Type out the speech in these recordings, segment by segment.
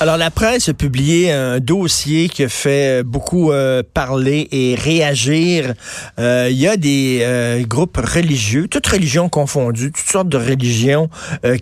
Alors, la presse a publié un dossier qui fait beaucoup euh, parler et réagir. Euh, il y a des euh, groupes religieux, toutes religions confondues, toutes sortes de religions,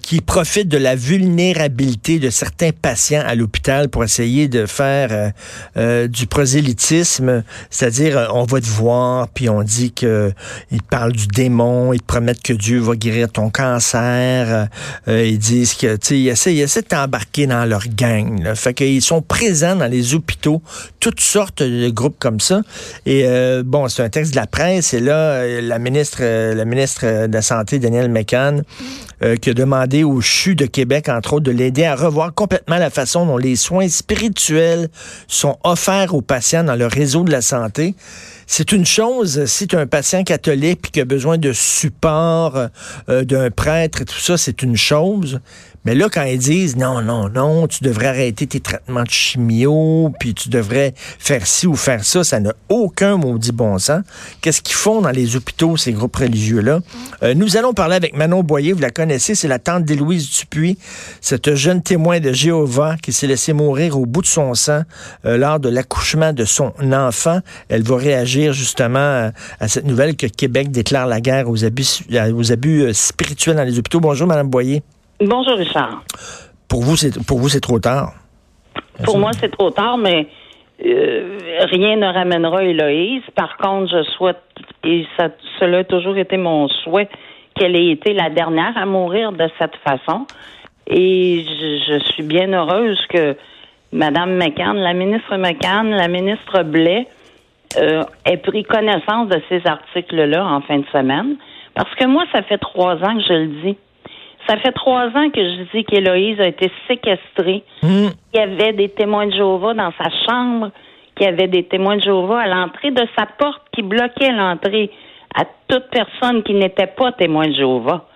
qui profitent de la vulnérabilité de certains patients à l'hôpital pour essayer de faire du prosélytisme, c'est-à-dire on va te voir, puis on dit que ils parlent du démon, ils te promettent que Dieu va guérir ton cancer, ils disent que, tu sais, ils essaient, essaient de t'embarquer dans leur gang fait qu'ils sont présents dans les hôpitaux, toutes sortes de groupes comme ça. Et euh, bon, c'est un texte de la presse. Et là, euh, la ministre, euh, la ministre de la Santé, Danielle McCann, qui a demandé au CHU de Québec, entre autres, de l'aider à revoir complètement la façon dont les soins spirituels sont offerts aux patients dans le réseau de la santé. C'est une chose si tu un patient catholique qui a besoin de support d'un prêtre et tout ça, c'est une chose. Mais là, quand ils disent non, non, non, tu devrais arrêter tes traitements de chimio, puis tu devrais faire ci ou faire ça, ça n'a aucun maudit bon sens. Qu'est-ce qu'ils font dans les hôpitaux, ces groupes religieux-là? Euh, nous allons parler avec Manon Boyer, vous la connaissez, c'est la tante d'Élouise Dupuis, cette jeune témoin de Jéhovah qui s'est laissé mourir au bout de son sang euh, lors de l'accouchement de son enfant. Elle va réagir justement à, à, cette nouvelle que Québec déclare la guerre aux abus, aux abus euh, spirituels dans les hôpitaux. Bonjour, Madame Boyer. Bonjour, Richard. Pour vous, c'est pour vous, c'est trop tard. Pour moi, c'est trop tard, mais euh, rien ne ramènera Héloïse. Par contre, je souhaite, et ça, cela a toujours été mon souhait, qu'elle ait été la dernière à mourir de cette façon. Et je, suis bien heureuse que Mme McCann, la ministre McCann, la ministre Blais, euh, ait pris connaissance de ces articles-là en fin de semaine. Parce que moi, ça fait trois ans que je le dis. Ça fait trois ans que je dis qu'Héloïse a été séquestrée. Hmm. Il y avait des témoins de Jéhovah dans sa chambre, qu'il y avait des témoins de Jéhovah à l'entrée de sa porte qui bloquaient l'entrée à toute personne qui n'était pas témoin de Jéhovah.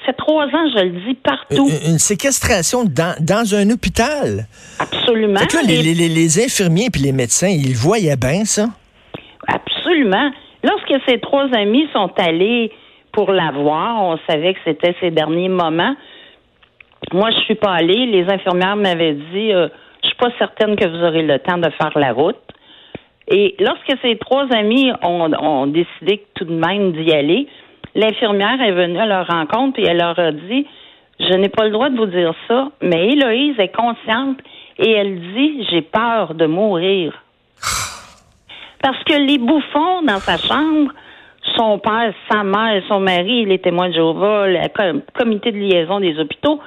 Ça fait trois ans, je le dis partout. Une, séquestration dans, dans, un hôpital? Absolument. les, les, les, infirmiers et les médecins, ils voyaient bien ça? Absolument. Lorsque ces trois amis sont allés pour la voir. On savait que c'était ses derniers moments. Moi, je suis pas allée. Les infirmières m'avaient dit, euh, je suis pas certaine que vous aurez le temps de faire la route. Et lorsque ces trois amis ont, décidé tout de même d'y aller, l'infirmière est venue à leur rencontre et elle leur a dit, je n'ai pas le droit de vous dire ça, mais Héloïse est consciente et elle dit, j'ai peur de mourir. Parce que les bouffons dans sa chambre son père, sa mère, son mari, les témoins de Jéhovah, le comité de liaison des hôpitaux,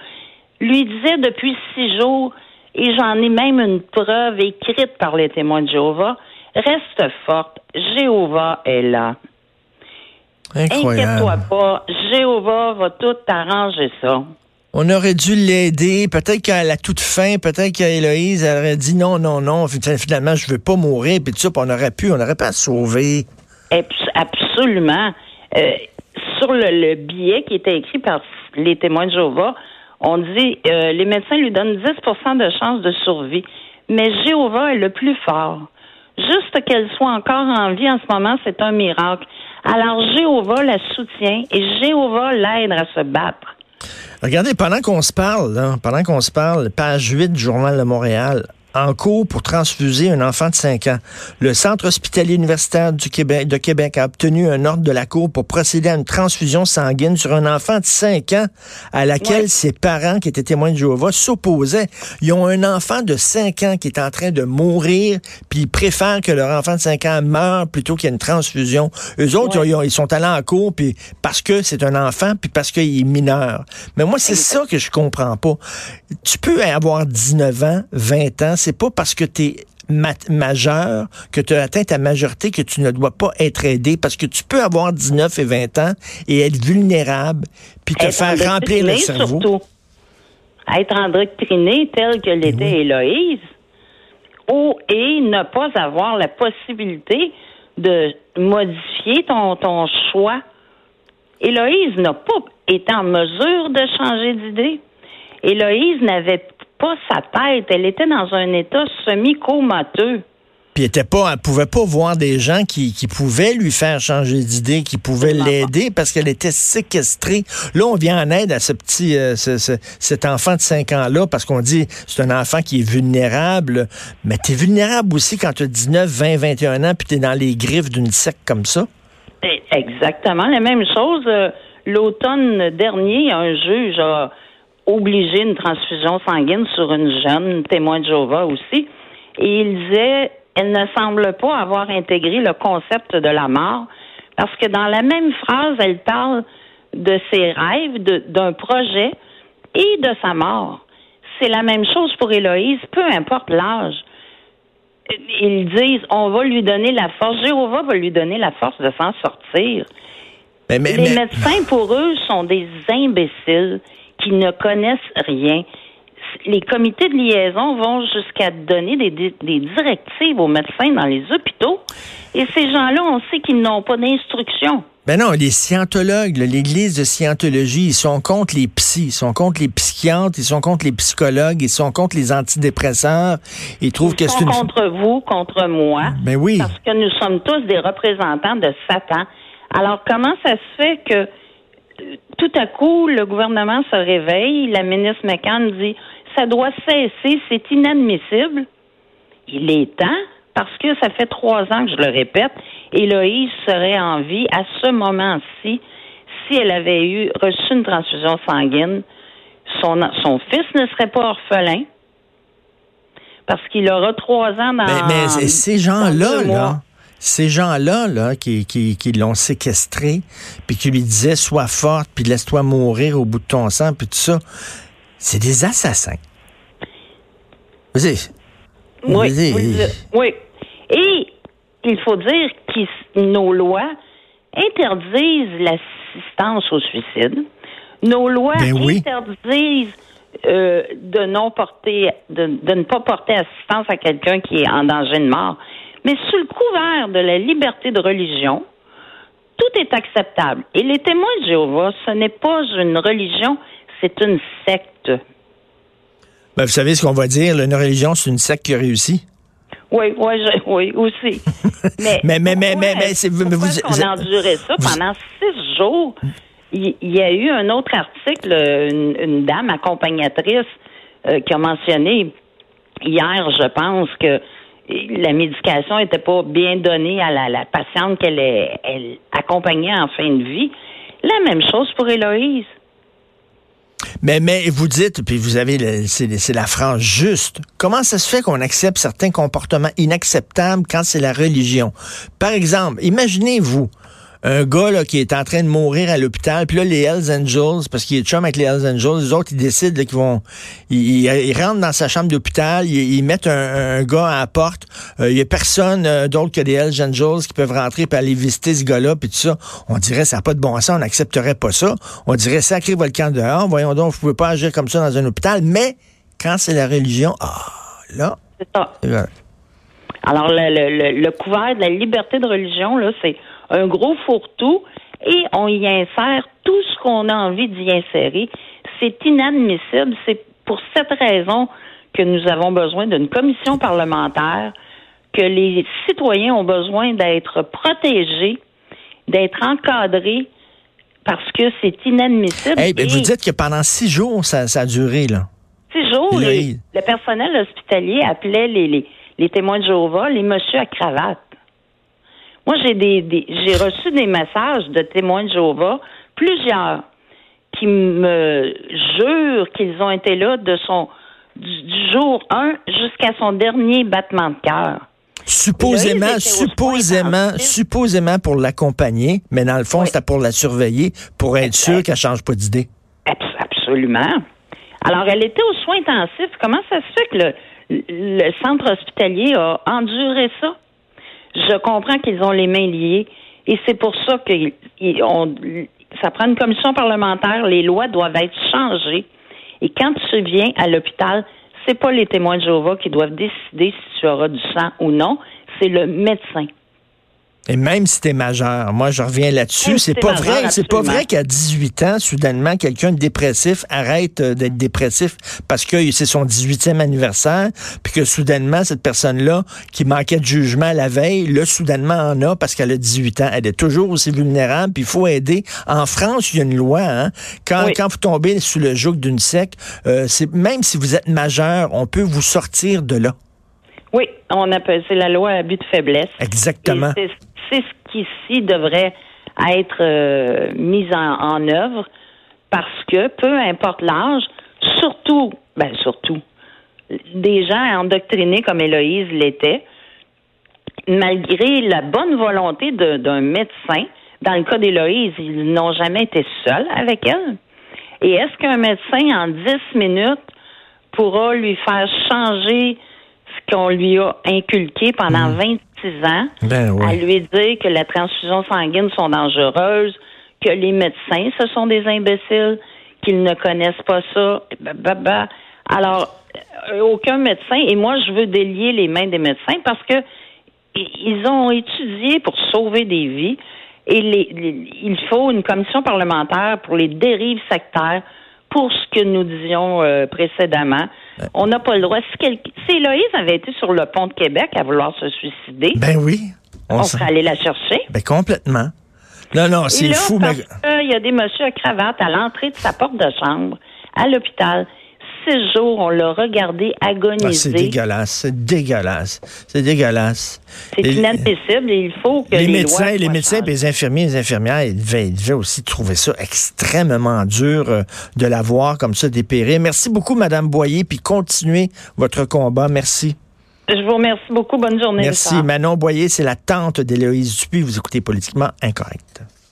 lui disaient depuis six jours, et j'en ai même une preuve écrite par les témoins de Jéhovah, reste forte, Jéhovah est là. Inquiète-toi pas, Jéhovah va tout arranger ça. On aurait dû l'aider. Peut-être qu'à la toute fin, peut-être qu'Héloïse aurait dit non, non, non, finalement, je veux pas mourir, puis tout ça, on aurait pu, on aurait pas à sauver. Absolument. Euh, sur le, billet qui était écrit par les témoins de Jéhovah, on dit euh, les médecins lui donnent 10% de chance de survie. Mais Jéhovah est le plus fort. Juste qu'elle soit encore en vie en ce moment, c'est un miracle. Alors Jéhovah la soutient et Jéhovah l'aide à se battre. Regardez, pendant qu'on se parle, pendant qu'on se parle, page 8 du Journal de Montréal, en cours pour transfuser un enfant de 5 ans. Le Centre hospitalier universitaire du Québec, de Québec a obtenu un ordre de la Cour pour procéder à une transfusion sanguine sur un enfant de 5 ans à laquelle ses parents, qui étaient témoins de Jéhovah, s'opposaient. Ils ont un enfant de 5 ans qui est en train de mourir, puis ils préfèrent que leur enfant de 5 ans meure plutôt qu'il y ait une transfusion. Eux autres, ils, sont allés en cours puis parce que c'est un enfant, puis parce qu'il est mineur. Mais moi, c'est ça que je comprends pas. Tu peux avoir 19 ans, 20 ans, c'est pas parce que tu es majeur, que tu as atteint ta majorité, que tu ne dois pas être aidé, parce que tu peux avoir 19 et 20 ans et être vulnérable, puis te faire remplir le cerveau. Surtout. Être endoctriné tel que l'était Héloïse, ou et ne pas avoir la possibilité de modifier ton, ton choix. Héloïse n'a pas été en mesure de changer d'idée. Héloïse n'avait pas sa tête. Elle était dans un état semi-comateux. Puis elle était pas, elle pouvait pas voir des gens qui, qui pouvaient lui faire changer d'idée, qui pouvaient l'aider parce qu'elle était séquestrée. Là, on vient en aide à ce petit, euh, cet enfant de 5 ans-là parce qu'on dit c'est un enfant qui est vulnérable. Mais tu es vulnérable aussi quand tu as 19, 20, 21 ans puis tu es dans les griffes d'une secte comme ça. Eh, exactement la même chose. Euh, l'automne dernier, un juge a obligé une transfusion sanguine sur une jeune témoin de Jéhovah aussi. Et il disait, elle ne semble pas avoir intégré le concept de la mort, parce que dans la même phrase, elle parle de ses rêves, d'un projet et de sa mort. C'est la même chose pour Héloïse, peu importe l'âge. Ils disent, on va lui donner la force, Jéhovah va lui donner la force de s'en sortir. les médecins, pour eux, sont des imbéciles qui ne connaissent rien. Les comités de liaison vont jusqu'à donner des, des, directives aux médecins dans les hôpitaux. Et ces gens-là, on sait qu'ils n'ont pas d'instruction. Ben non, les scientologues, l'Église de scientologie, ils sont contre les psys, ils sont contre les psychiatres, ils sont contre les psychologues, ils sont contre les antidépresseurs. Ils trouvent que c'est une... contre vous, contre moi. Ben oui. Parce que nous sommes tous des représentants de Satan. Alors, comment ça se fait que tout à coup, le gouvernement se réveille, la ministre McCann dit ça doit cesser, c'est inadmissible. Il est temps, parce que ça fait trois ans que je le répète, Héloïse serait en vie à ce moment-ci si elle avait eu reçu une transfusion sanguine. Son, son fils ne serait pas orphelin parce qu'il aura trois ans dans. Mais, mais ces gens-là, là, ces gens-là, là, qui, qui, qui l'ont séquestré, puis qui lui disaient sois forte, puis laisse-toi mourir au bout de ton sang, puis tout ça, c'est des assassins. Vas-y. Oui, oui. Et il faut dire que nos lois interdisent l'assistance au suicide. Nos lois ben interdisent euh, de non porter, de, de, ne pas porter assistance à quelqu'un qui est en danger de mort. Mais sous le couvert de la liberté de religion, tout est acceptable. Et les témoins de Jéhovah, ce n'est pas une religion, c'est une secte. Ben, vous savez ce qu'on va dire, une religion, c'est une secte qui a réussi. Oui, oui, oui, aussi. Mais, mais, mais, mais, mais, mais c'est, vous, on a enduré ça pendant six jours? Il, y a eu un autre article, une, dame accompagnatrice euh, qui a mentionné hier, je pense, que la médication n'était pas bien donnée à la, patiente qu'elle elle accompagnait en fin de vie. La même chose pour Héloïse. Mais, vous dites, puis vous avez, c'est la phrase juste. Comment ça se fait qu'on accepte certains comportements inacceptables quand c'est la religion? Par exemple, imaginez-vous, un gars là, qui est en train de mourir à l'hôpital, puis là, les Hells Angels, parce qu'il est chum avec les Hells Angels, les autres, ils décident qu'ils vont... Ils, rentrent dans sa chambre d'hôpital, ils, mettent un, gars à la porte, euh, il y a personne euh, d'autre que des Hells Angels qui peuvent rentrer et aller visiter ce gars-là, puis tout ça. On dirait, ça n'a pas de bon sens, on n'accepterait pas ça. On dirait, sacré volcan dehors, voyons donc, vous pouvez pas agir comme ça dans un hôpital, mais quand c'est la religion, ah, là... C'est ça. Alors, le, le, le couvert de la liberté de religion, là, c'est un gros fourre-tout et on y insère tout ce qu'on a envie d'y insérer. C'est inadmissible. C'est pour cette raison que nous avons besoin d'une commission parlementaire, que les citoyens ont besoin d'être protégés, d'être encadrés, parce que c'est inadmissible. Vous dites que pendant six jours, ça, a duré, là. Six jours, le personnel hospitalier appelait les, les, les témoins de Jéhovah les messieurs à cravate. Moi, j'ai des, j'ai reçu des messages de témoins de Jéhovah, plusieurs, qui me jurent qu'ils ont été là de son du, jour 1 jusqu'à son dernier battement de cœur. Supposément, supposément, supposément pour l'accompagner, mais dans le fond, c'était pour la surveiller, pour être sûr qu'elle change pas d'idée. Absolument. Alors, elle était aux soins intensifs. Comment ça se fait que le, le centre hospitalier a enduré ça? Je comprends qu'ils ont les mains liées et c'est pour ça que ça prend une commission parlementaire. Les lois doivent être changées. Et quand tu viens à l'hôpital, c'est pas les témoins de Jéhovah qui doivent décider si tu auras du sang ou non, c'est le médecin. Et même si t'es majeur, moi je reviens là-dessus, c'est pas, vrai, c'est pas vrai qu'à 18 ans, soudainement, quelqu'un de dépressif arrête euh, d'être dépressif parce que c'est son 18e anniversaire, puis que soudainement, cette personne-là, qui manquait de jugement la veille, là, soudainement en a parce qu'elle a 18 ans. Elle est toujours aussi vulnérable, puis il faut aider. En France, il y a une loi, hein, quand, quand vous tombez sous le joug d'une sec, euh, c'est même si vous êtes majeur, on peut vous sortir de là. Oui, on appelle c'est la loi à but de faiblesse. Exactement. C'est ce qui ici devrait être euh, mis en, œuvre parce que peu importe l'âge, surtout, ben surtout, des gens endoctrinés comme Héloïse l'était, malgré la bonne volonté d'un médecin, dans le cas d'Héloïse, ils n'ont jamais été seuls avec elle. Et est-ce qu'un médecin, en 10 minutes, pourra lui faire changer ce qu'on lui a inculqué pendant 26 ben à lui dire que les transfusions sanguines sont dangereuses, que les médecins, ce sont des imbéciles, qu'ils ne connaissent pas ça. Alors, euh, aucun médecin, et moi, je veux délier les mains des médecins parce que ils ont étudié pour sauver des vies et il faut une commission parlementaire pour les dérives sectaires pour ce que nous disions euh, précédemment. On n'a pas le droit. Si, si Héloïse avait été sur le pont de Québec à vouloir se suicider, ben oui, on, serait allé la chercher. Ben complètement. Non, non, c'est fou. mais... Il y a des messieurs à cravate à l'entrée de sa porte de chambre à l'hôpital six jours, on l'a regardé agoniser. Ah, c'est dégueulasse, c'est dégueulasse, c'est dégueulasse. C'est inadmissible et il faut que les, les médecins, les médecins, les infirmiers, les infirmières, ils devaient, aussi trouver ça extrêmement dur euh, de la voir comme ça dépérir. Merci beaucoup, Madame Boyer, puis continuez votre combat. Merci. Je vous remercie beaucoup. Bonne journée. Merci. Manon Boyer, c'est la tante d'Héloïse Dupuis. Vous écoutez Politiquement Incorrect.